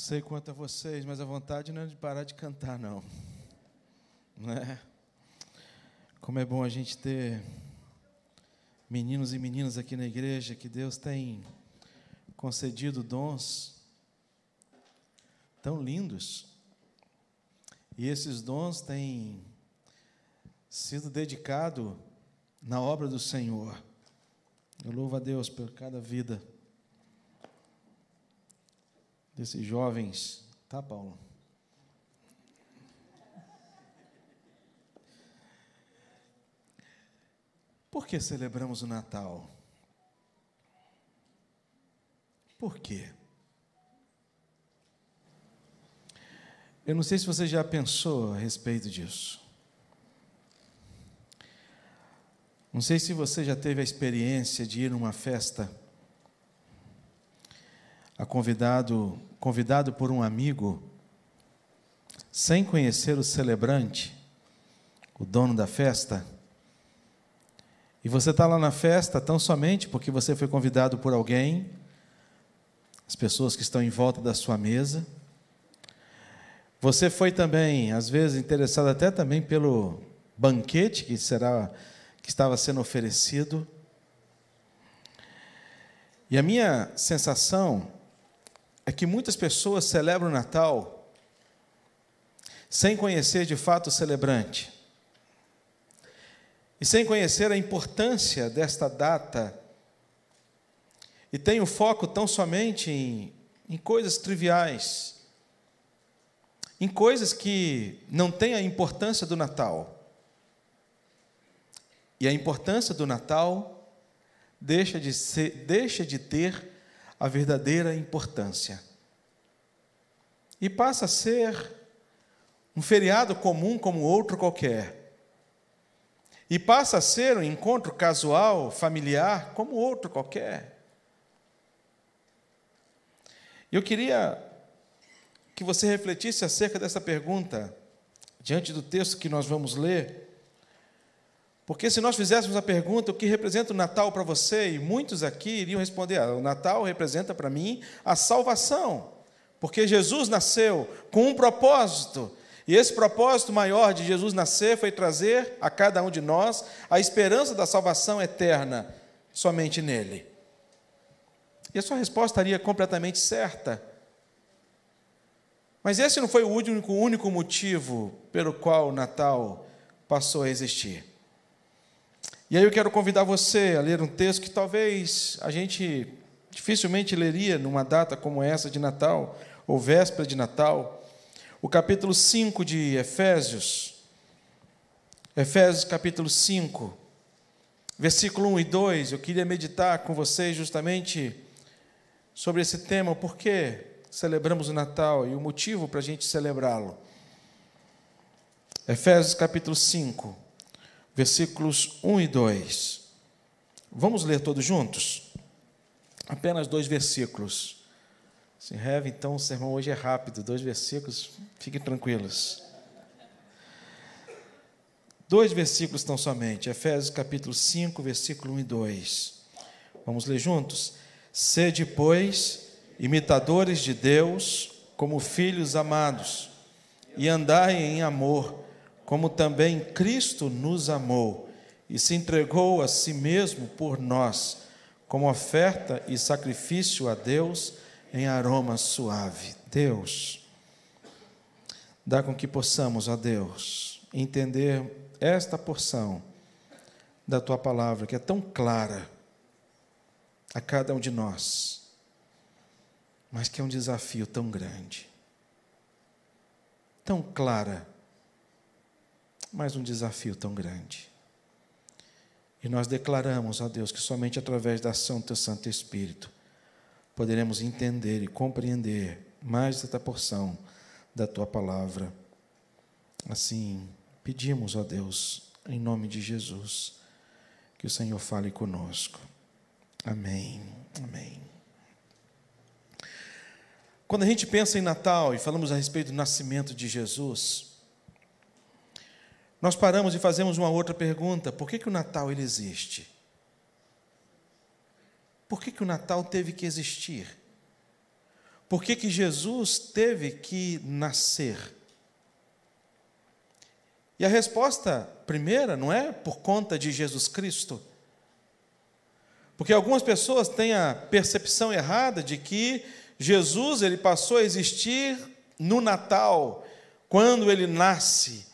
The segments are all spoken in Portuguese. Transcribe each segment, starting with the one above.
sei quanto a vocês, mas a vontade não é de parar de cantar, não. Não é? Como é bom a gente ter meninos e meninas aqui na igreja que Deus tem concedido dons tão lindos. E esses dons têm sido dedicados na obra do Senhor. Eu louvo a Deus por cada vida desses jovens. Tá, Paulo? Por que celebramos o Natal? Por quê? Eu não sei se você já pensou a respeito disso. Não sei se você já teve a experiência de ir numa festa, a convidado, convidado por um amigo, sem conhecer o celebrante, o dono da festa, e você está lá na festa tão somente porque você foi convidado por alguém, as pessoas que estão em volta da sua mesa. Você foi também, às vezes, interessado até também pelo banquete que será que estava sendo oferecido. E a minha sensação é que muitas pessoas celebram o Natal sem conhecer de fato o celebrante. E sem conhecer a importância desta data, e tem o foco tão somente em, em coisas triviais, em coisas que não têm a importância do Natal. E a importância do Natal deixa de, ser, deixa de ter a verdadeira importância. E passa a ser um feriado comum como outro qualquer e passa a ser um encontro casual, familiar, como outro qualquer. Eu queria que você refletisse acerca dessa pergunta, diante do texto que nós vamos ler. Porque se nós fizéssemos a pergunta, o que representa o Natal para você? E muitos aqui iriam responder: ah, o Natal representa para mim a salvação. Porque Jesus nasceu com um propósito, e esse propósito maior de Jesus nascer foi trazer a cada um de nós a esperança da salvação eterna somente nele. E a sua resposta estaria completamente certa. Mas esse não foi o único, único motivo pelo qual o Natal passou a existir. E aí eu quero convidar você a ler um texto que talvez a gente dificilmente leria numa data como essa de Natal, ou véspera de Natal o capítulo 5 de Efésios, Efésios capítulo 5, versículo 1 e 2, eu queria meditar com vocês justamente sobre esse tema, por que celebramos o Natal e o motivo para a gente celebrá-lo. Efésios capítulo 5, versículos 1 e 2. Vamos ler todos juntos? Apenas dois versículos. Se Heavy, então o sermão hoje é rápido, dois versículos, fiquem tranquilos. Dois versículos tão somente, Efésios capítulo 5, versículo 1 e 2. Vamos ler juntos? Sede, pois, imitadores de Deus, como filhos amados, e andai em amor, como também Cristo nos amou e se entregou a si mesmo por nós, como oferta e sacrifício a Deus em aroma suave. Deus, dá com que possamos, ó Deus, entender esta porção da tua palavra que é tão clara a cada um de nós, mas que é um desafio tão grande, tão clara, mas um desafio tão grande. E nós declaramos, ó Deus, que somente através da ação do teu Santo Espírito poderemos entender e compreender mais esta porção da tua palavra. Assim, pedimos a Deus, em nome de Jesus, que o Senhor fale conosco. Amém. Amém. Quando a gente pensa em Natal e falamos a respeito do nascimento de Jesus, nós paramos e fazemos uma outra pergunta: por que, que o Natal ele existe? Por que, que o Natal teve que existir? por que, que Jesus teve que nascer? E a resposta primeira não é por conta de Jesus Cristo. Porque algumas pessoas têm a percepção errada de que Jesus ele passou a existir no Natal, quando ele nasce.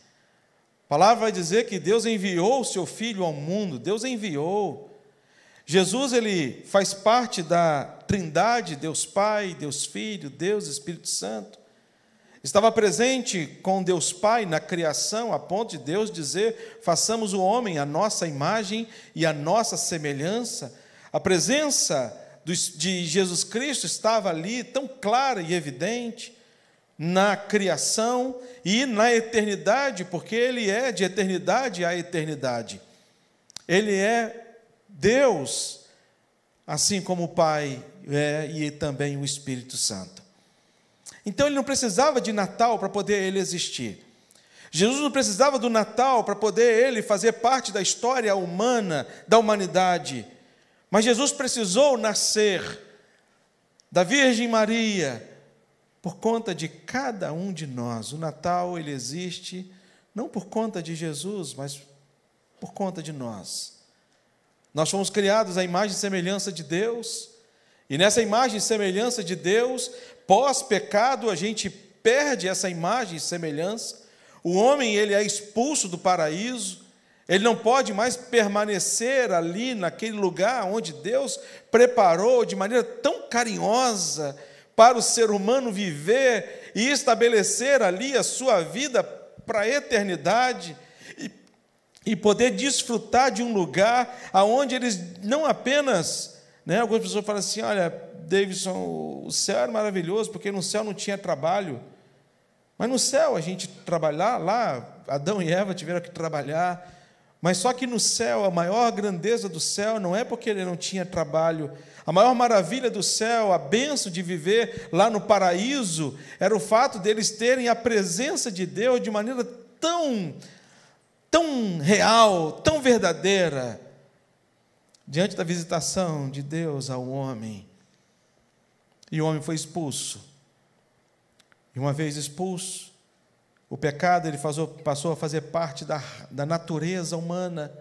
A palavra vai dizer que Deus enviou o seu filho ao mundo, Deus enviou. Jesus ele faz parte da Trindade, Deus Pai, Deus Filho, Deus Espírito Santo. Estava presente com Deus Pai na criação, a ponto de Deus dizer: façamos o homem a nossa imagem e a nossa semelhança. A presença de Jesus Cristo estava ali, tão clara e evidente na criação e na eternidade, porque Ele é de eternidade a eternidade. Ele é Deus, assim como o Pai é e também o Espírito Santo. Então ele não precisava de Natal para poder ele existir. Jesus não precisava do Natal para poder ele fazer parte da história humana, da humanidade. Mas Jesus precisou nascer da Virgem Maria, por conta de cada um de nós. O Natal ele existe não por conta de Jesus, mas por conta de nós. Nós fomos criados à imagem e semelhança de Deus, e nessa imagem e semelhança de Deus, pós-pecado, a gente perde essa imagem e semelhança. O homem ele é expulso do paraíso, ele não pode mais permanecer ali naquele lugar onde Deus preparou de maneira tão carinhosa para o ser humano viver e estabelecer ali a sua vida para a eternidade e, e poder desfrutar de um lugar aonde eles não apenas, né, algumas pessoas falam assim, olha, Davidson, o céu era maravilhoso porque no céu não tinha trabalho, mas no céu a gente trabalhar lá, Adão e Eva tiveram que trabalhar, mas só que no céu, a maior grandeza do céu não é porque ele não tinha trabalho, a maior maravilha do céu, a benção de viver lá no paraíso, era o fato deles terem a presença de Deus de maneira tão, tão real, tão verdadeira, diante da visitação de Deus ao homem. E o homem foi expulso. E uma vez expulso, o pecado ele passou a fazer parte da, da natureza humana.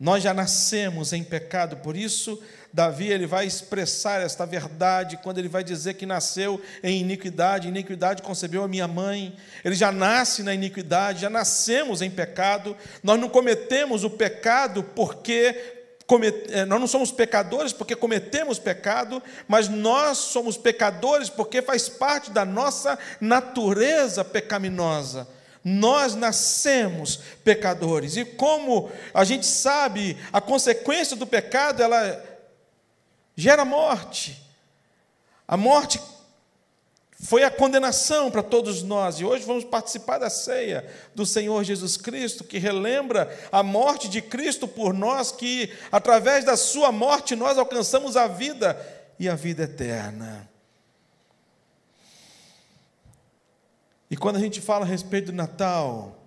Nós já nascemos em pecado, por isso Davi ele vai expressar esta verdade quando ele vai dizer que nasceu em iniquidade, iniquidade concebeu a minha mãe. Ele já nasce na iniquidade, já nascemos em pecado. Nós não cometemos o pecado porque nós não somos pecadores porque cometemos pecado, mas nós somos pecadores porque faz parte da nossa natureza pecaminosa. Nós nascemos pecadores. E como a gente sabe, a consequência do pecado, ela gera morte. A morte foi a condenação para todos nós, e hoje vamos participar da ceia do Senhor Jesus Cristo, que relembra a morte de Cristo por nós, que através da Sua morte nós alcançamos a vida e a vida eterna. E quando a gente fala a respeito do Natal,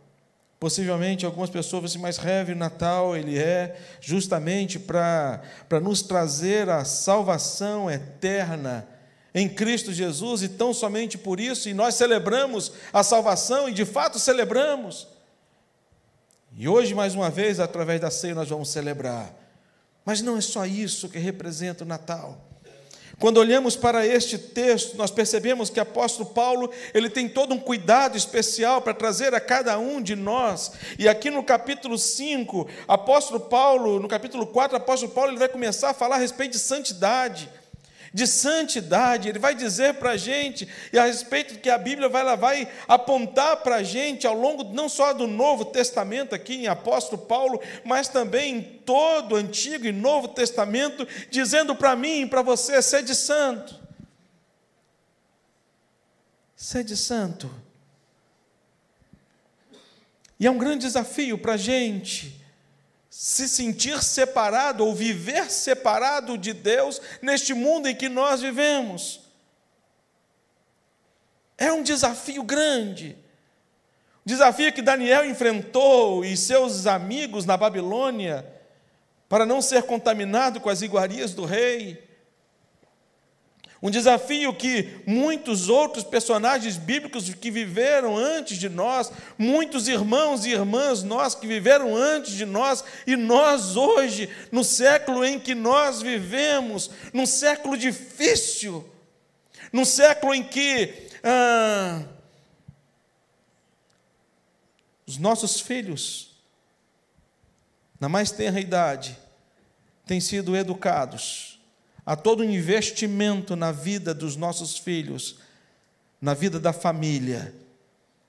possivelmente algumas pessoas vão assim, mas Reve, o Natal, ele é justamente para nos trazer a salvação eterna em Cristo Jesus, e tão somente por isso, e nós celebramos a salvação, e de fato celebramos. E hoje, mais uma vez, através da ceia, nós vamos celebrar. Mas não é só isso que representa o Natal. Quando olhamos para este texto, nós percebemos que o apóstolo Paulo, ele tem todo um cuidado especial para trazer a cada um de nós. E aqui no capítulo 5, apóstolo Paulo, no capítulo 4, apóstolo Paulo, ele vai começar a falar a respeito de santidade de santidade. Ele vai dizer para a gente, e a respeito que a Bíblia vai, ela vai apontar para a gente ao longo não só do Novo Testamento, aqui em Apóstolo Paulo, mas também em todo o Antigo e Novo Testamento, dizendo para mim e para você: sede santo. Sede santo. E é um grande desafio para a gente se sentir separado ou viver separado de Deus neste mundo em que nós vivemos. É um desafio grande. Desafio que Daniel enfrentou e seus amigos na Babilônia para não ser contaminado com as iguarias do rei. Um desafio que muitos outros personagens bíblicos que viveram antes de nós, muitos irmãos e irmãs nós que viveram antes de nós, e nós hoje, no século em que nós vivemos, num século difícil, num século em que ah, os nossos filhos, na mais tenra idade, têm sido educados a todo investimento na vida dos nossos filhos, na vida da família,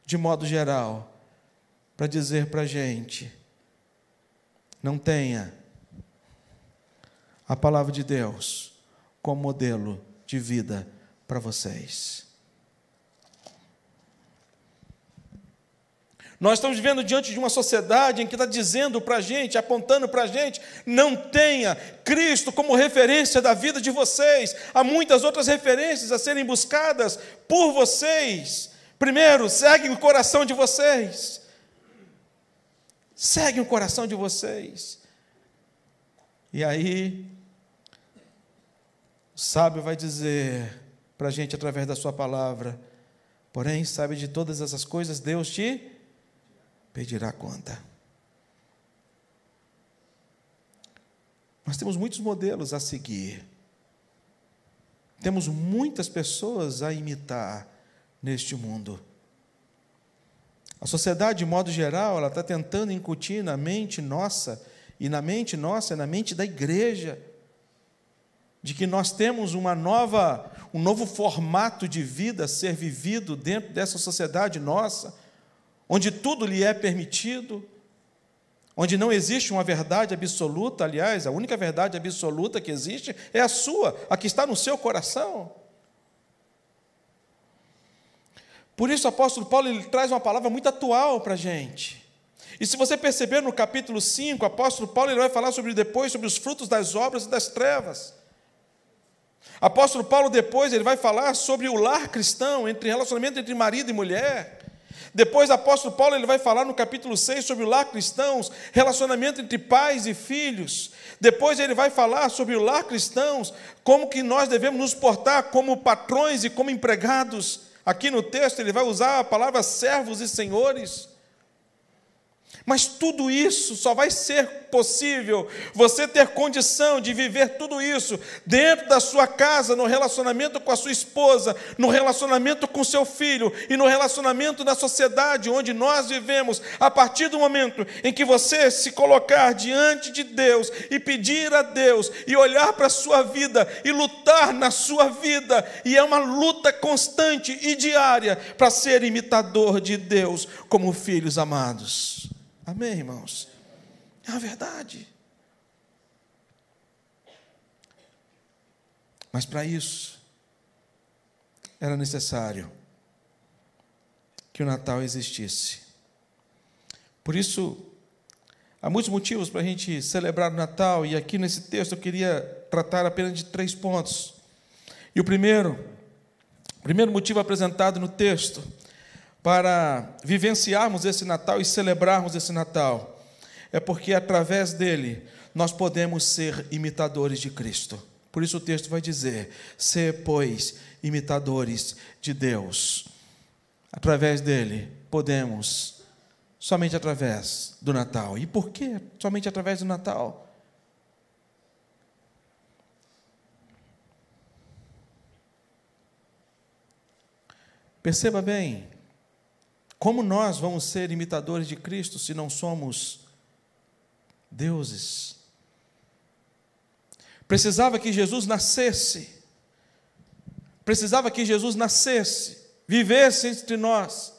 de modo geral, para dizer para a gente: não tenha a palavra de Deus como modelo de vida para vocês. Nós estamos vivendo diante de uma sociedade em que está dizendo para a gente, apontando para a gente, não tenha Cristo como referência da vida de vocês. Há muitas outras referências a serem buscadas por vocês. Primeiro, segue o coração de vocês. Segue o coração de vocês. E aí, o sábio vai dizer para a gente através da sua palavra: porém, sabe de todas essas coisas, Deus te pedirá conta. Nós temos muitos modelos a seguir. Temos muitas pessoas a imitar neste mundo. A sociedade, de modo geral, ela está tentando incutir na mente nossa, e na mente nossa, na mente da igreja, de que nós temos uma nova, um novo formato de vida a ser vivido dentro dessa sociedade nossa, onde tudo lhe é permitido, onde não existe uma verdade absoluta, aliás, a única verdade absoluta que existe é a sua, a que está no seu coração. Por isso o apóstolo Paulo ele traz uma palavra muito atual para a gente. E se você perceber no capítulo 5, o apóstolo Paulo ele vai falar sobre depois sobre os frutos das obras e das trevas. Apóstolo Paulo depois ele vai falar sobre o lar cristão, entre relacionamento entre marido e mulher. Depois, o apóstolo Paulo ele vai falar no capítulo 6 sobre o lar cristãos, relacionamento entre pais e filhos. Depois ele vai falar sobre o lar cristãos, como que nós devemos nos portar como patrões e como empregados. Aqui no texto ele vai usar a palavra servos e senhores. Mas tudo isso só vai ser possível você ter condição de viver tudo isso dentro da sua casa, no relacionamento com a sua esposa, no relacionamento com seu filho e no relacionamento na sociedade onde nós vivemos, a partir do momento em que você se colocar diante de Deus e pedir a Deus e olhar para a sua vida e lutar na sua vida, e é uma luta constante e diária para ser imitador de Deus como filhos amados. Amém, irmãos? É a verdade. Mas para isso, era necessário que o Natal existisse. Por isso, há muitos motivos para a gente celebrar o Natal, e aqui nesse texto eu queria tratar apenas de três pontos. E o primeiro, o primeiro motivo apresentado no texto, para vivenciarmos esse Natal e celebrarmos esse Natal, é porque através dele nós podemos ser imitadores de Cristo. Por isso o texto vai dizer: ser, pois, imitadores de Deus. Através dele podemos, somente através do Natal. E por que somente através do Natal? Perceba bem, como nós vamos ser imitadores de Cristo se não somos deuses? Precisava que Jesus nascesse, precisava que Jesus nascesse, vivesse entre nós.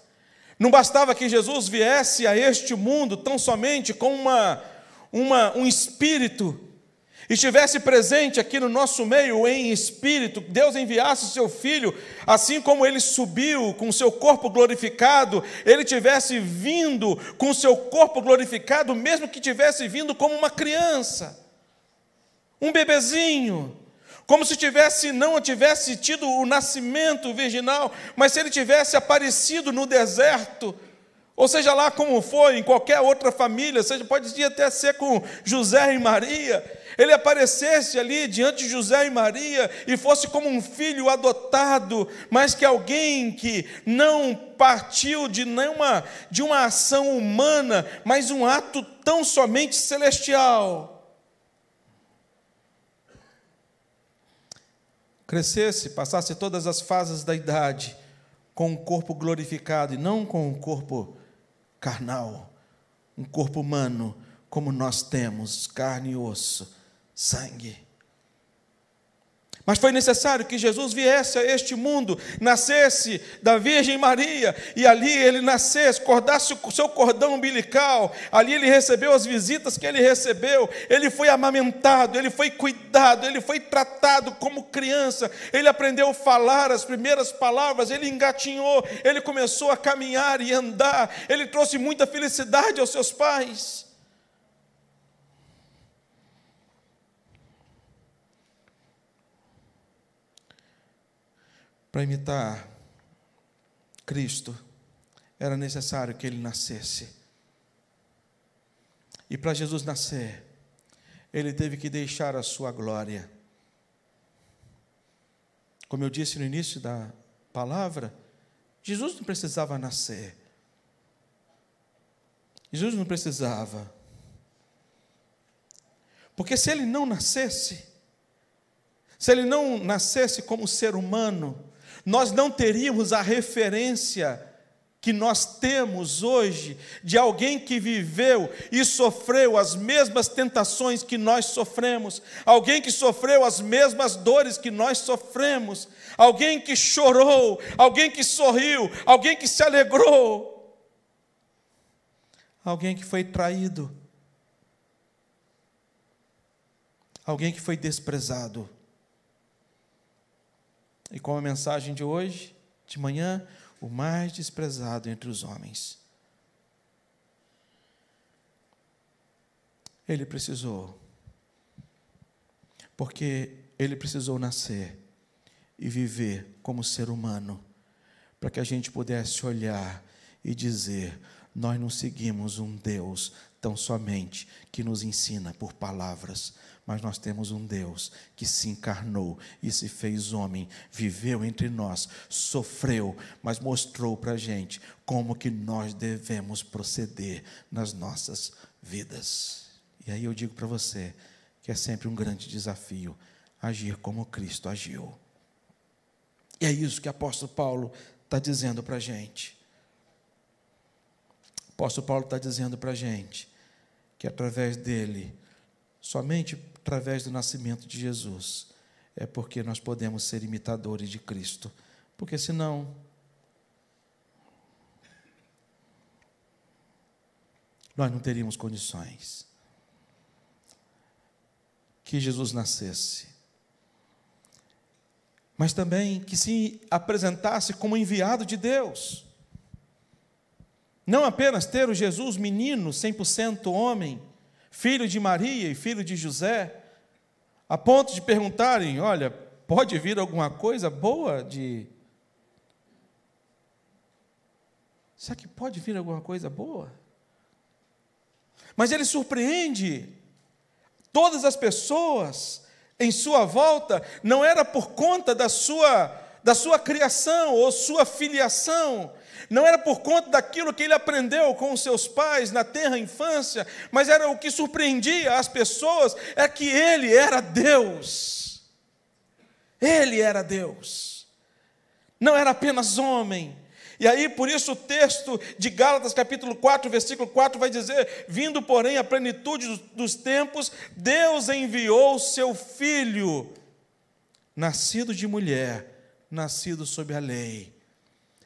Não bastava que Jesus viesse a este mundo tão somente com uma, uma, um espírito estivesse presente aqui no nosso meio em espírito, Deus enviasse o seu filho, assim como ele subiu com seu corpo glorificado, ele tivesse vindo com seu corpo glorificado, mesmo que tivesse vindo como uma criança, um bebezinho, como se tivesse não tivesse tido o nascimento virginal, mas se ele tivesse aparecido no deserto, ou seja lá como foi, em qualquer outra família, seja pode até ser com José e Maria, ele aparecesse ali diante de José e Maria e fosse como um filho adotado, mas que alguém que não partiu de nenhuma de uma ação humana, mas um ato tão somente celestial. Crescesse, passasse todas as fases da idade com um corpo glorificado e não com um corpo carnal, um corpo humano como nós temos, carne e osso, sangue. Mas foi necessário que Jesus viesse a este mundo, nascesse da Virgem Maria, e ali ele nascesse, cordasse o seu cordão umbilical, ali ele recebeu as visitas que ele recebeu, ele foi amamentado, ele foi cuidado, ele foi tratado como criança, ele aprendeu a falar as primeiras palavras, ele engatinhou, ele começou a caminhar e andar, ele trouxe muita felicidade aos seus pais. Para imitar Cristo, era necessário que ele nascesse. E para Jesus nascer, ele teve que deixar a sua glória. Como eu disse no início da palavra, Jesus não precisava nascer. Jesus não precisava. Porque se ele não nascesse, se ele não nascesse como ser humano, nós não teríamos a referência que nós temos hoje de alguém que viveu e sofreu as mesmas tentações que nós sofremos, alguém que sofreu as mesmas dores que nós sofremos, alguém que chorou, alguém que sorriu, alguém que se alegrou, alguém que foi traído, alguém que foi desprezado. E com a mensagem de hoje, de manhã, o mais desprezado entre os homens. Ele precisou, porque ele precisou nascer e viver como ser humano, para que a gente pudesse olhar e dizer: nós não seguimos um Deus tão somente que nos ensina por palavras, mas nós temos um Deus que se encarnou e se fez homem, viveu entre nós, sofreu, mas mostrou para a gente como que nós devemos proceder nas nossas vidas. E aí eu digo para você que é sempre um grande desafio agir como Cristo agiu. E é isso que o apóstolo Paulo está dizendo para a gente. O apóstolo Paulo está dizendo para a gente que através dele, somente através do nascimento de Jesus, é porque nós podemos ser imitadores de Cristo. Porque senão. Nós não teríamos condições. Que Jesus nascesse. Mas também que se apresentasse como enviado de Deus. Não apenas ter o Jesus menino, 100% homem, filho de Maria e filho de José, a ponto de perguntarem: olha, pode vir alguma coisa boa de. Será que pode vir alguma coisa boa? Mas ele surpreende todas as pessoas em sua volta, não era por conta da sua, da sua criação ou sua filiação, não era por conta daquilo que ele aprendeu com os seus pais na terra infância, mas era o que surpreendia as pessoas, é que ele era Deus. Ele era Deus. Não era apenas homem. E aí, por isso, o texto de Gálatas, capítulo 4, versículo 4, vai dizer: Vindo, porém, a plenitude dos tempos, Deus enviou o seu filho, nascido de mulher, nascido sob a lei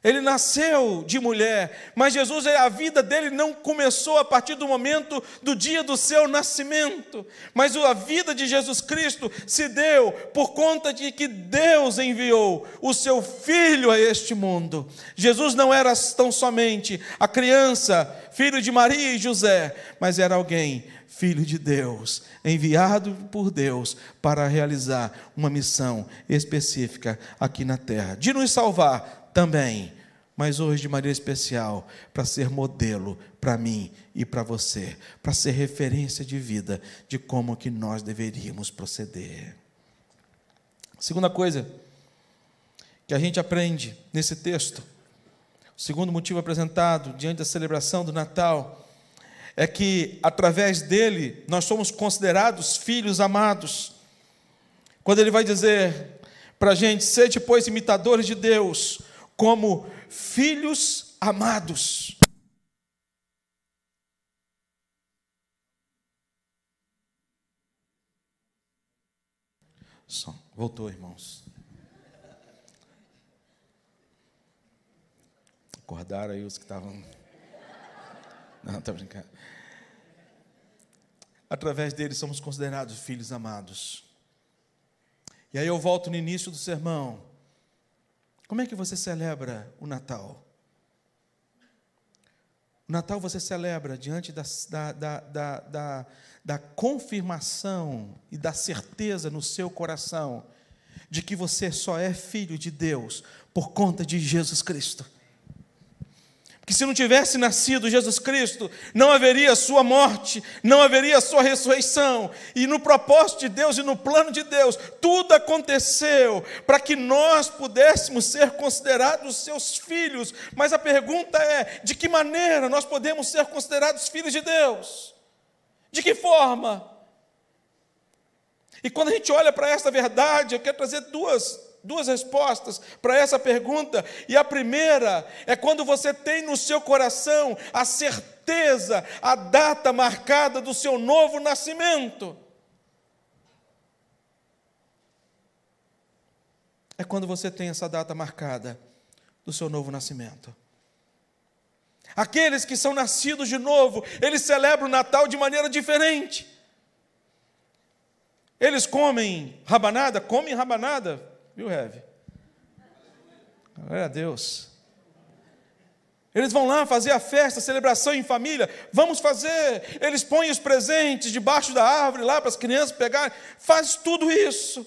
ele nasceu de mulher, mas Jesus, a vida dele não começou a partir do momento do dia do seu nascimento, mas a vida de Jesus Cristo se deu por conta de que Deus enviou o seu filho a este mundo. Jesus não era tão somente a criança, filho de Maria e José, mas era alguém filho de Deus, enviado por Deus para realizar uma missão específica aqui na terra, de nos salvar também, mas hoje de maneira especial, para ser modelo para mim e para você, para ser referência de vida de como que nós deveríamos proceder. Segunda coisa que a gente aprende nesse texto, o segundo motivo apresentado diante da celebração do Natal, é que através dele nós somos considerados filhos amados. Quando ele vai dizer para a gente, sede, pois, imitadores de Deus, como filhos amados. Voltou, irmãos. Acordaram aí os que estavam. Não, estou brincando. Através dele somos considerados filhos amados. E aí eu volto no início do sermão. Como é que você celebra o Natal? O Natal você celebra diante da, da, da, da, da confirmação e da certeza no seu coração de que você só é filho de Deus por conta de Jesus Cristo que se não tivesse nascido Jesus Cristo, não haveria sua morte, não haveria sua ressurreição. E no propósito de Deus e no plano de Deus, tudo aconteceu para que nós pudéssemos ser considerados seus filhos. Mas a pergunta é: de que maneira nós podemos ser considerados filhos de Deus? De que forma? E quando a gente olha para essa verdade, eu quero trazer duas duas respostas para essa pergunta. E a primeira é quando você tem no seu coração a certeza, a data marcada do seu novo nascimento. É quando você tem essa data marcada do seu novo nascimento. Aqueles que são nascidos de novo, eles celebram o Natal de maneira diferente. Eles comem rabanada, comem rabanada, Viu, Rev? Glória a Deus. Eles vão lá fazer a festa, a celebração em família. Vamos fazer. Eles põem os presentes debaixo da árvore lá para as crianças pegarem. Faz tudo isso.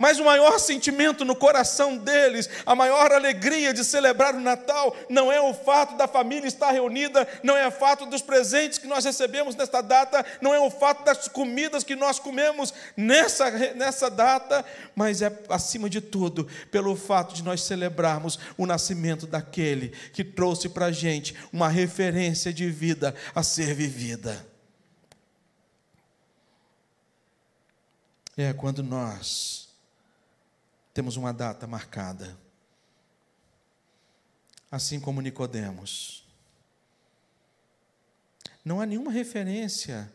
Mas o maior sentimento no coração deles, a maior alegria de celebrar o Natal, não é o fato da família estar reunida, não é o fato dos presentes que nós recebemos nesta data, não é o fato das comidas que nós comemos nessa, nessa data, mas é, acima de tudo, pelo fato de nós celebrarmos o nascimento daquele que trouxe para a gente uma referência de vida a ser vivida. É quando nós temos uma data marcada. Assim como Nicodemos. Não há nenhuma referência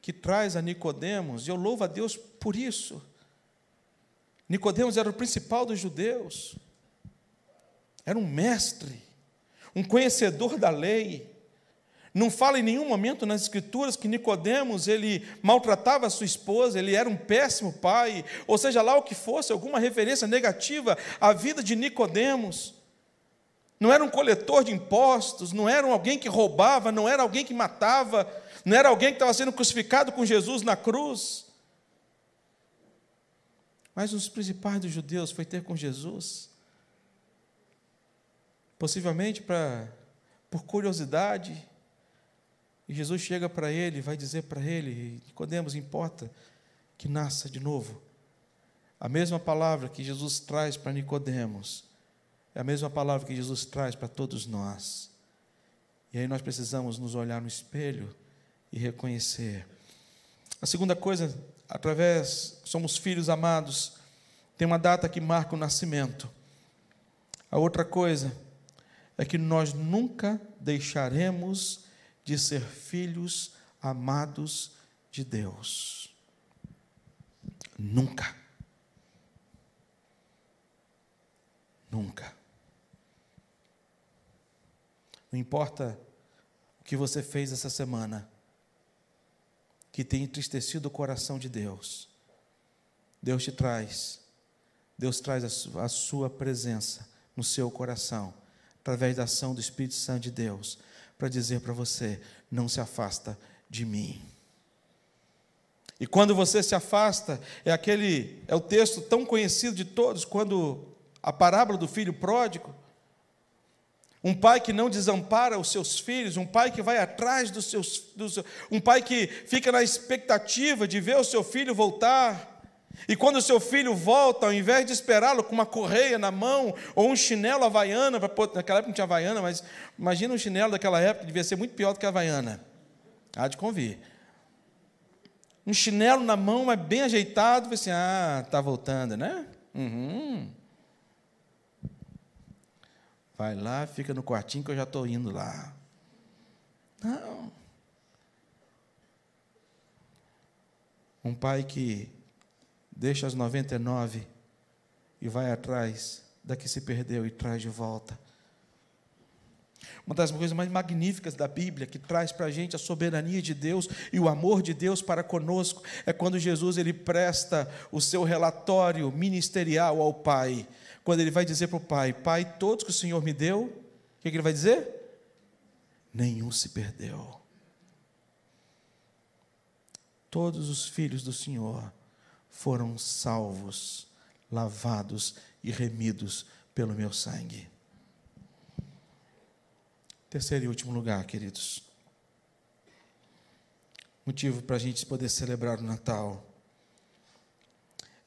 que traz a Nicodemos, e eu louvo a Deus por isso. Nicodemos era o principal dos judeus. Era um mestre, um conhecedor da lei. Não fala em nenhum momento nas escrituras que Nicodemos ele maltratava a sua esposa, ele era um péssimo pai, ou seja lá o que fosse, alguma referência negativa à vida de Nicodemos. Não era um coletor de impostos, não era alguém que roubava, não era alguém que matava, não era alguém que estava sendo crucificado com Jesus na cruz. Mas um dos principais dos judeus foi ter com Jesus. Possivelmente para por curiosidade, e Jesus chega para ele vai dizer para ele: Nicodemos, importa que nasça de novo. A mesma palavra que Jesus traz para Nicodemos é a mesma palavra que Jesus traz para todos nós. E aí nós precisamos nos olhar no espelho e reconhecer. A segunda coisa, através, somos filhos amados, tem uma data que marca o nascimento. A outra coisa é que nós nunca deixaremos de ser filhos amados de Deus. Nunca. Nunca. Não importa o que você fez essa semana, que tem entristecido o coração de Deus, Deus te traz, Deus traz a sua presença no seu coração, através da ação do Espírito Santo de Deus para dizer para você: não se afasta de mim. E quando você se afasta, é aquele, é o texto tão conhecido de todos, quando a parábola do filho pródigo, Um pai que não desampara os seus filhos, um pai que vai atrás dos seus. Dos, um pai que fica na expectativa de ver o seu filho voltar. E quando seu filho volta, ao invés de esperá-lo com uma correia na mão ou um chinelo havaiana, naquela época não tinha havaiana, mas imagina um chinelo daquela época, devia ser muito pior do que a havaiana. Há de convir. Um chinelo na mão, mas bem ajeitado, assim, ah, está voltando, né? Uhum. Vai lá, fica no quartinho que eu já estou indo lá. Não. Um pai que deixa as 99 e vai atrás da que se perdeu e traz de volta. Uma das coisas mais magníficas da Bíblia, que traz para a gente a soberania de Deus e o amor de Deus para conosco, é quando Jesus ele presta o seu relatório ministerial ao Pai quando ele vai dizer para o pai: Pai, todos que o Senhor me deu, o que, ele vai dizer? Nenhum se perdeu. Todos os filhos do Senhor foram salvos, lavados e remidos pelo meu sangue. Terceiro e último lugar, queridos. Motivo para a gente poder celebrar o Natal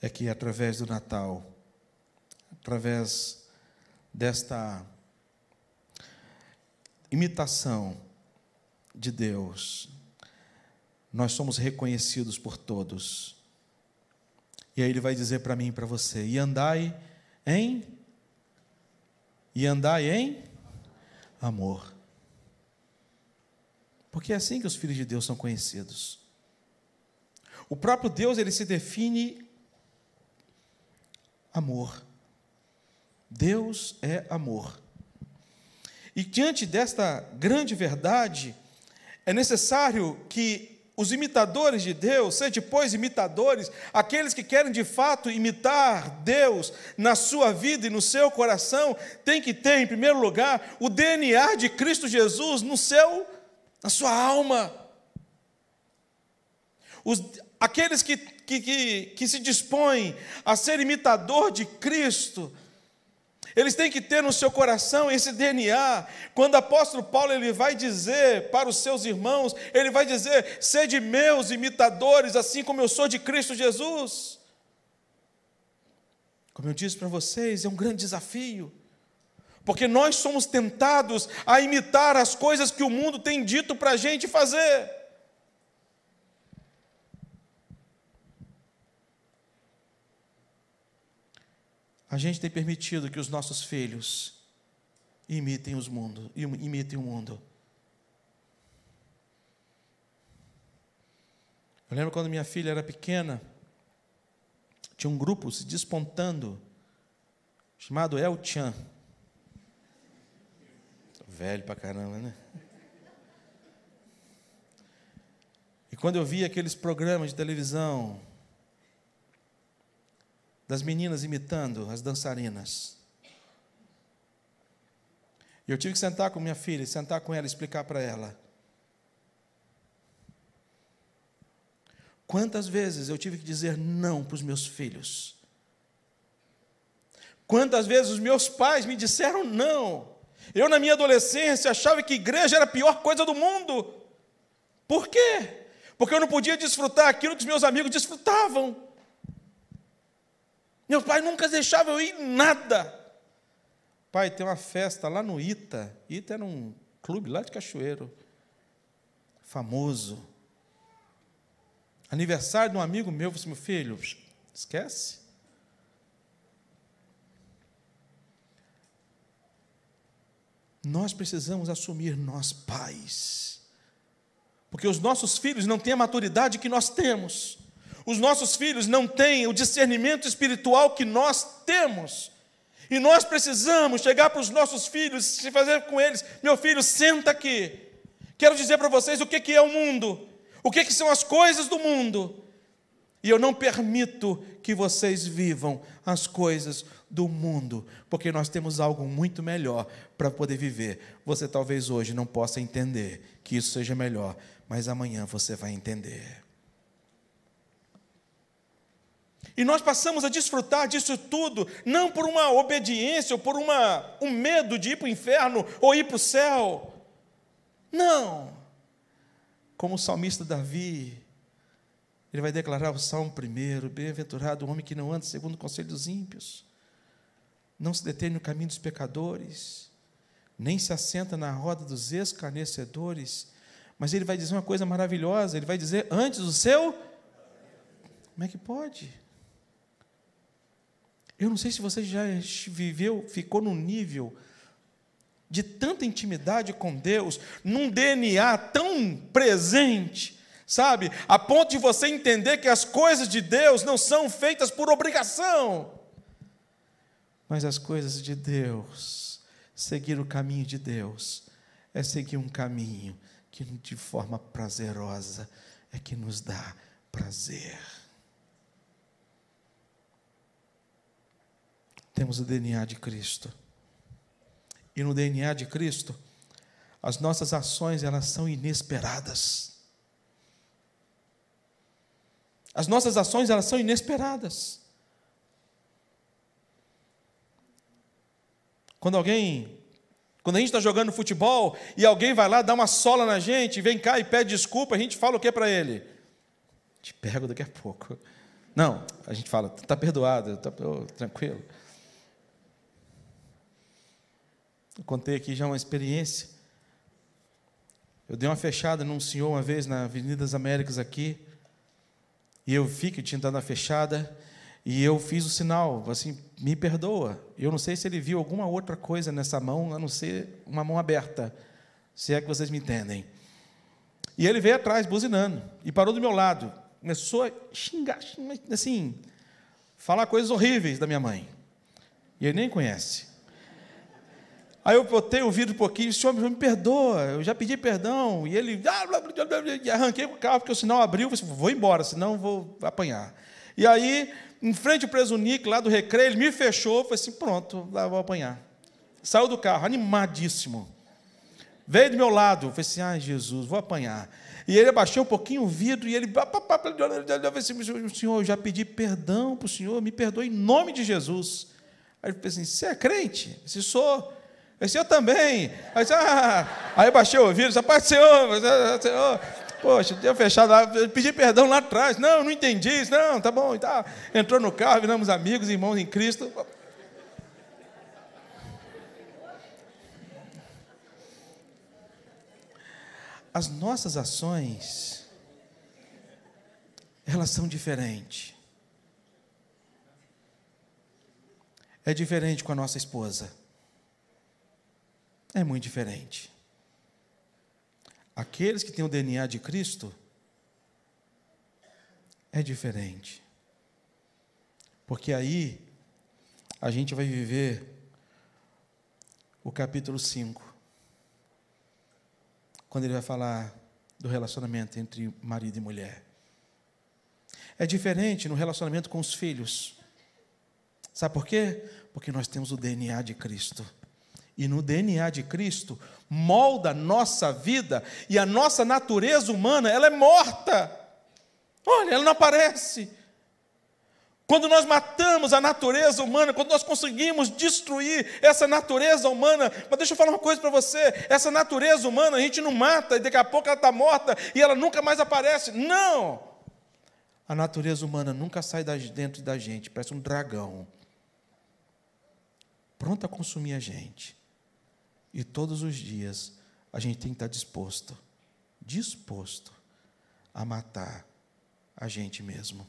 é que através do Natal através desta imitação de Deus, nós somos reconhecidos por todos. E aí ele vai dizer para mim e para você: e andai em e andai em amor. Porque é assim que os filhos de Deus são conhecidos. O próprio Deus, ele se define amor. Deus é amor. E diante desta grande verdade, é necessário que os imitadores de Deus, sejam depois imitadores, aqueles que querem de fato imitar Deus na sua vida e no seu coração, tem que ter, em primeiro lugar, o DNA de Cristo Jesus no seu, na sua alma. Os, aqueles que, que, que, que se dispõem a ser imitador de Cristo, eles têm que ter no seu coração esse DNA. Quando o apóstolo Paulo ele vai dizer para os seus irmãos, ele vai dizer: "Sede meus imitadores, assim como eu sou de Cristo Jesus". Como eu disse para vocês, é um grande desafio. Porque nós somos tentados a imitar as coisas que o mundo tem dito para a gente fazer. A gente tem permitido que os nossos filhos imitem os mundos, imitem o mundo. Eu lembro quando minha filha era pequena, tinha um grupo se despontando, chamado El Chan. Velho pra caramba, né? E quando eu via aqueles programas de televisão, das meninas imitando as dançarinas. E eu tive que sentar com minha filha, sentar com ela e explicar para ela. Quantas vezes eu tive que dizer não para os meus filhos? Quantas vezes os meus pais me disseram não? Eu, na minha adolescência, achava que igreja era a pior coisa do mundo. Por quê? Porque eu não podia desfrutar aquilo que os meus amigos desfrutavam. Meu pai nunca deixava eu ir em nada. Pai, tem uma festa lá no Ita. Ita era um clube lá de Cachoeiro. Famoso. Aniversário de um amigo meu, eu falei, meu filho, esquece. Nós precisamos assumir nós pais. Porque os nossos filhos não têm a maturidade que nós temos. Os nossos filhos não têm o discernimento espiritual que nós temos. E nós precisamos chegar para os nossos filhos e fazer com eles: meu filho, senta aqui. Quero dizer para vocês o que é o mundo, o que são as coisas do mundo. E eu não permito que vocês vivam as coisas do mundo, porque nós temos algo muito melhor para poder viver. Você talvez hoje não possa entender que isso seja melhor, mas amanhã você vai entender. E nós passamos a desfrutar disso tudo, não por uma obediência ou por uma, um medo de ir para o inferno ou ir para o céu. Não. Como o salmista Davi, ele vai declarar o salmo primeiro: Bem-aventurado o homem que não anda segundo o conselho dos ímpios, não se detém no caminho dos pecadores, nem se assenta na roda dos escarnecedores. Mas ele vai dizer uma coisa maravilhosa: ele vai dizer, antes o seu. Como é que pode? Eu não sei se você já viveu, ficou num nível de tanta intimidade com Deus, num DNA tão presente, sabe? A ponto de você entender que as coisas de Deus não são feitas por obrigação, mas as coisas de Deus, seguir o caminho de Deus, é seguir um caminho que de forma prazerosa é que nos dá prazer. Temos o DNA de Cristo. E no DNA de Cristo, as nossas ações elas são inesperadas. As nossas ações elas são inesperadas. Quando alguém, quando a gente está jogando futebol e alguém vai lá dar uma sola na gente, vem cá e pede desculpa, a gente fala o que para ele? Te pego daqui a pouco. Não, a gente fala, está perdoado, tá, oh, tranquilo. Eu contei aqui já uma experiência. Eu dei uma fechada num senhor uma vez na Avenida das Américas aqui, e eu vi que tinha dado uma fechada, e eu fiz o sinal, assim, me perdoa. Eu não sei se ele viu alguma outra coisa nessa mão, a não ser uma mão aberta, se é que vocês me entendem. E ele veio atrás, buzinando, e parou do meu lado. Começou a xingar, assim, falar coisas horríveis da minha mãe. E ele nem conhece. Aí eu botei o vidro um pouquinho, e senhor me perdoa, eu já pedi perdão. E ele, ah, e arranquei o carro, porque o sinal abriu, eu falei, vou embora, senão vou apanhar. E aí, em frente ao preso Nick, lá do recreio, ele me fechou, falei assim, pronto, lá vou apanhar. Saiu do carro, animadíssimo. Veio do meu lado, falei assim, ai Jesus, vou apanhar. E ele abaixou um pouquinho o vidro e ele, eu assim, senhor, eu já pedi perdão para o senhor, me perdoe em nome de Jesus. Aí ele falou assim, você é crente? Eu disse, sou. Eu disse, eu também. Aí, disse, ah. aí eu baixei o ouvido, disse, Pai Senhor, Senhor, poxa, tinha fechado lá, pedi perdão lá atrás. Não, não entendi isso, não, tá bom. Tá. Entrou no carro, viramos amigos, irmãos em Cristo. As nossas ações, elas são diferentes. É diferente com a nossa esposa é muito diferente. Aqueles que têm o DNA de Cristo é diferente. Porque aí a gente vai viver o capítulo 5. Quando ele vai falar do relacionamento entre marido e mulher. É diferente no relacionamento com os filhos. Sabe por quê? Porque nós temos o DNA de Cristo e no DNA de Cristo molda nossa vida e a nossa natureza humana, ela é morta. Olha, ela não aparece. Quando nós matamos a natureza humana, quando nós conseguimos destruir essa natureza humana, mas deixa eu falar uma coisa para você: essa natureza humana a gente não mata e daqui a pouco ela está morta e ela nunca mais aparece. Não! A natureza humana nunca sai de dentro da gente, parece um dragão, pronto a consumir a gente. E todos os dias a gente tem que estar disposto, disposto a matar a gente mesmo.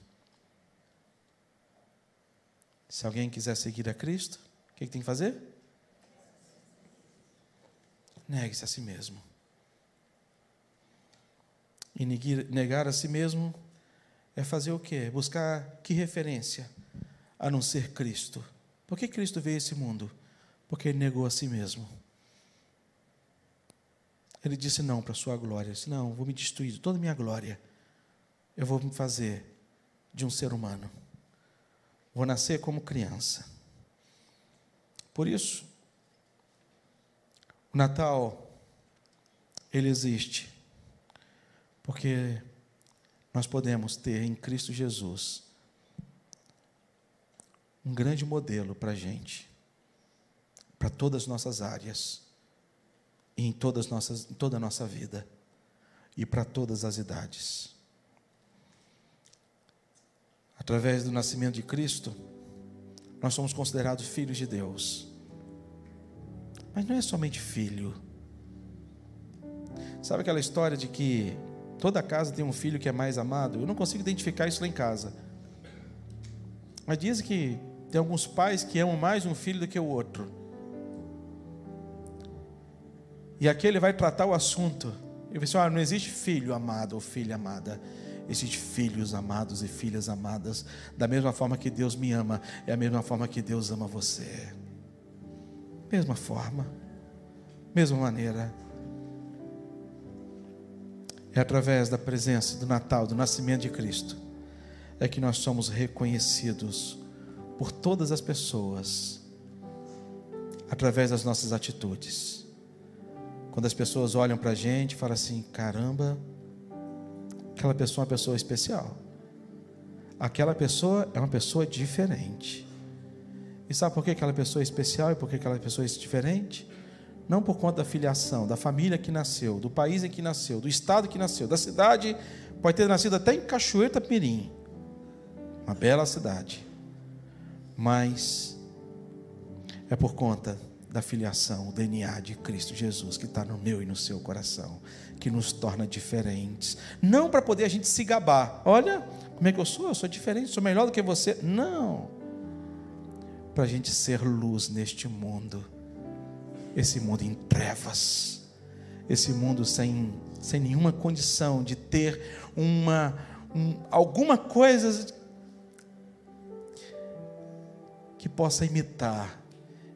Se alguém quiser seguir a Cristo, o que, tem que fazer? Negue-se a si mesmo. E negar a si mesmo é fazer o quê? Buscar que referência? A não ser Cristo. Por que Cristo veio a esse mundo? Porque ele negou a si mesmo. Ele disse não para a sua glória. Disse, não, vou me destruir de toda a minha glória. Eu vou me fazer de um ser humano. Vou nascer como criança. Por isso, o Natal, ele existe. Porque nós podemos ter em Cristo Jesus um grande modelo para a gente, para todas as nossas áreas, em, todas nossas, em toda a nossa vida, e para todas as idades. Através do nascimento de Cristo, nós somos considerados filhos de Deus. Mas não é somente filho. Sabe aquela história de que toda casa tem um filho que é mais amado? Eu não consigo identificar isso lá em casa. Mas dizem que tem alguns pais que amam mais um filho do que o outro. E aquele vai tratar o assunto. E vai dizer: ah, não existe filho amado ou filha amada. Existem filhos amados e filhas amadas. Da mesma forma que Deus me ama, é a mesma forma que Deus ama você. Mesma forma, mesma maneira. É através da presença do Natal, do nascimento de Cristo, é que nós somos reconhecidos por todas as pessoas, através das nossas atitudes. Quando as pessoas olham para a gente, falam assim: caramba, aquela pessoa é uma pessoa especial. Aquela pessoa é uma pessoa diferente. E sabe por que aquela pessoa é especial e por que aquela pessoa é diferente? Não por conta da filiação, da família que nasceu, do país em que nasceu, do estado que nasceu, da cidade, pode ter nascido até em Cachoeira Mirim, uma bela cidade. Mas é por conta da filiação, o DNA de Cristo Jesus que está no meu e no seu coração, que nos torna diferentes. Não para poder a gente se gabar. Olha como é que eu sou, eu sou diferente, sou melhor do que você. Não. Para a gente ser luz neste mundo. Esse mundo em trevas. Esse mundo sem, sem nenhuma condição de ter uma, um, alguma coisa que possa imitar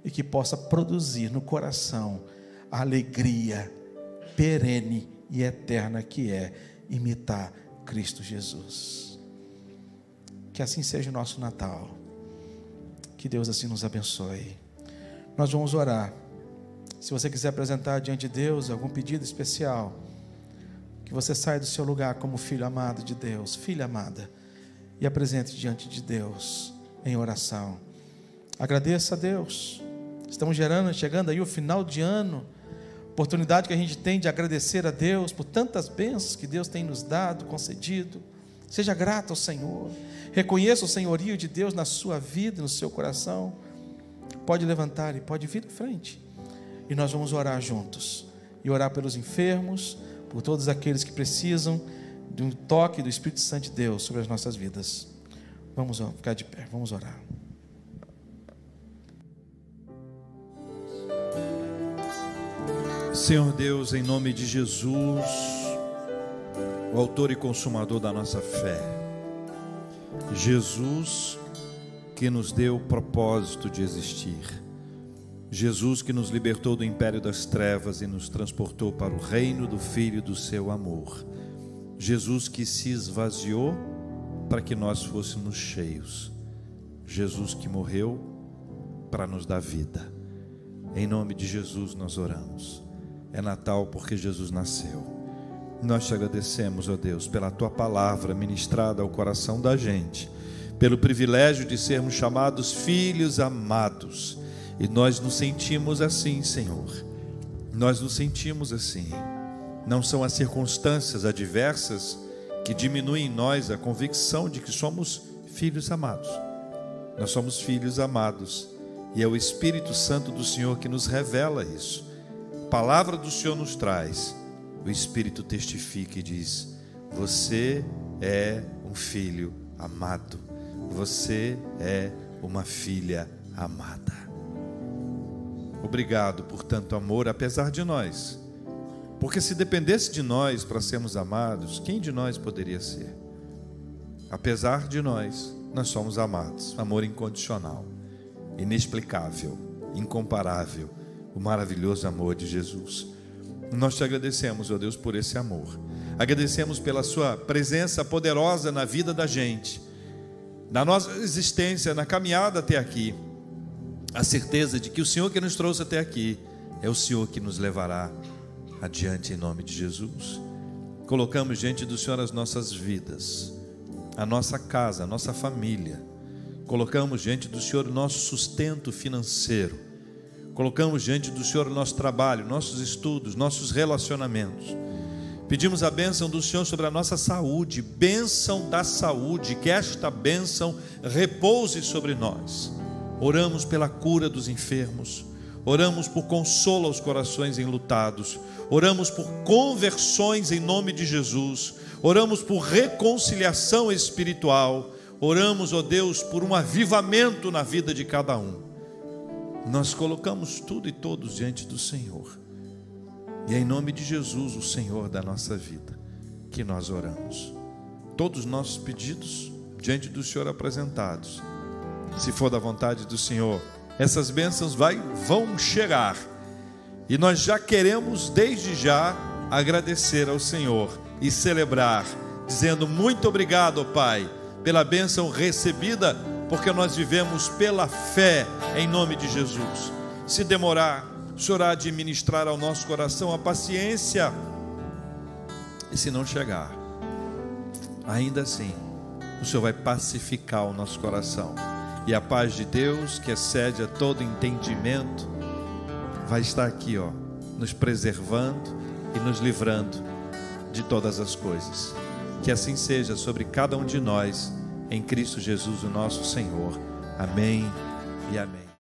e que possa produzir no coração a alegria perene e eterna que é imitar Cristo Jesus. Que assim seja o nosso Natal. Que Deus assim nos abençoe. Nós vamos orar. Se você quiser apresentar diante de Deus algum pedido especial, que você saia do seu lugar como filho amado de Deus, filha amada, e apresente diante de Deus em oração. Agradeça a Deus. Estamos gerando, chegando aí o final de ano oportunidade que a gente tem de agradecer a Deus por tantas bênçãos que Deus tem nos dado, concedido. Seja grato ao Senhor. Reconheça o senhorio de Deus na sua vida, no seu coração. Pode levantar e pode vir à frente. E nós vamos orar juntos. E orar pelos enfermos, por todos aqueles que precisam de um toque do Espírito Santo de Deus sobre as nossas vidas. Vamos ficar de pé, vamos orar. Senhor Deus, em nome de Jesus, o autor e consumador da nossa fé, Jesus que nos deu o propósito de existir, Jesus que nos libertou do império das trevas e nos transportou para o reino do Filho do seu amor, Jesus que se esvaziou para que nós fôssemos cheios, Jesus que morreu para nos dar vida. Em nome de Jesus nós oramos. É Natal porque Jesus nasceu. Nós te agradecemos, ó Deus, pela tua palavra ministrada ao coração da gente, pelo privilégio de sermos chamados filhos amados. E nós nos sentimos assim, Senhor. Nós nos sentimos assim. Não são as circunstâncias adversas que diminuem em nós a convicção de que somos filhos amados. Nós somos filhos amados. E é o Espírito Santo do Senhor que nos revela isso palavra do Senhor nos traz, o Espírito testifica e diz: Você é um filho amado, você é uma filha amada. Obrigado por tanto amor, apesar de nós, porque se dependesse de nós para sermos amados, quem de nós poderia ser? Apesar de nós, nós somos amados, amor incondicional, inexplicável, incomparável o maravilhoso amor de Jesus. Nós te agradecemos, ó Deus, por esse amor. Agradecemos pela Sua presença poderosa na vida da gente, na nossa existência, na caminhada até aqui. A certeza de que o Senhor que nos trouxe até aqui é o Senhor que nos levará adiante em nome de Jesus. Colocamos diante do Senhor as nossas vidas, a nossa casa, a nossa família. Colocamos diante do Senhor o nosso sustento financeiro. Colocamos diante do Senhor o nosso trabalho, nossos estudos, nossos relacionamentos. Pedimos a bênção do Senhor sobre a nossa saúde, bênção da saúde, que esta bênção repouse sobre nós. Oramos pela cura dos enfermos, oramos por consolo aos corações enlutados, oramos por conversões em nome de Jesus, oramos por reconciliação espiritual, oramos, ó Deus, por um avivamento na vida de cada um. Nós colocamos tudo e todos diante do Senhor. E é em nome de Jesus, o Senhor da nossa vida, que nós oramos. Todos os nossos pedidos diante do Senhor apresentados. Se for da vontade do Senhor, essas bênçãos vai, vão chegar. E nós já queremos, desde já, agradecer ao Senhor e celebrar, dizendo muito obrigado, Pai, pela bênção recebida, porque nós vivemos pela fé em nome de Jesus. Se demorar, o Senhor há de ministrar ao nosso coração a paciência. E se não chegar, ainda assim, o Senhor vai pacificar o nosso coração. E a paz de Deus, que excede a todo entendimento, vai estar aqui, ó, nos preservando e nos livrando de todas as coisas. Que assim seja sobre cada um de nós, em Cristo Jesus, o nosso Senhor. Amém e amém.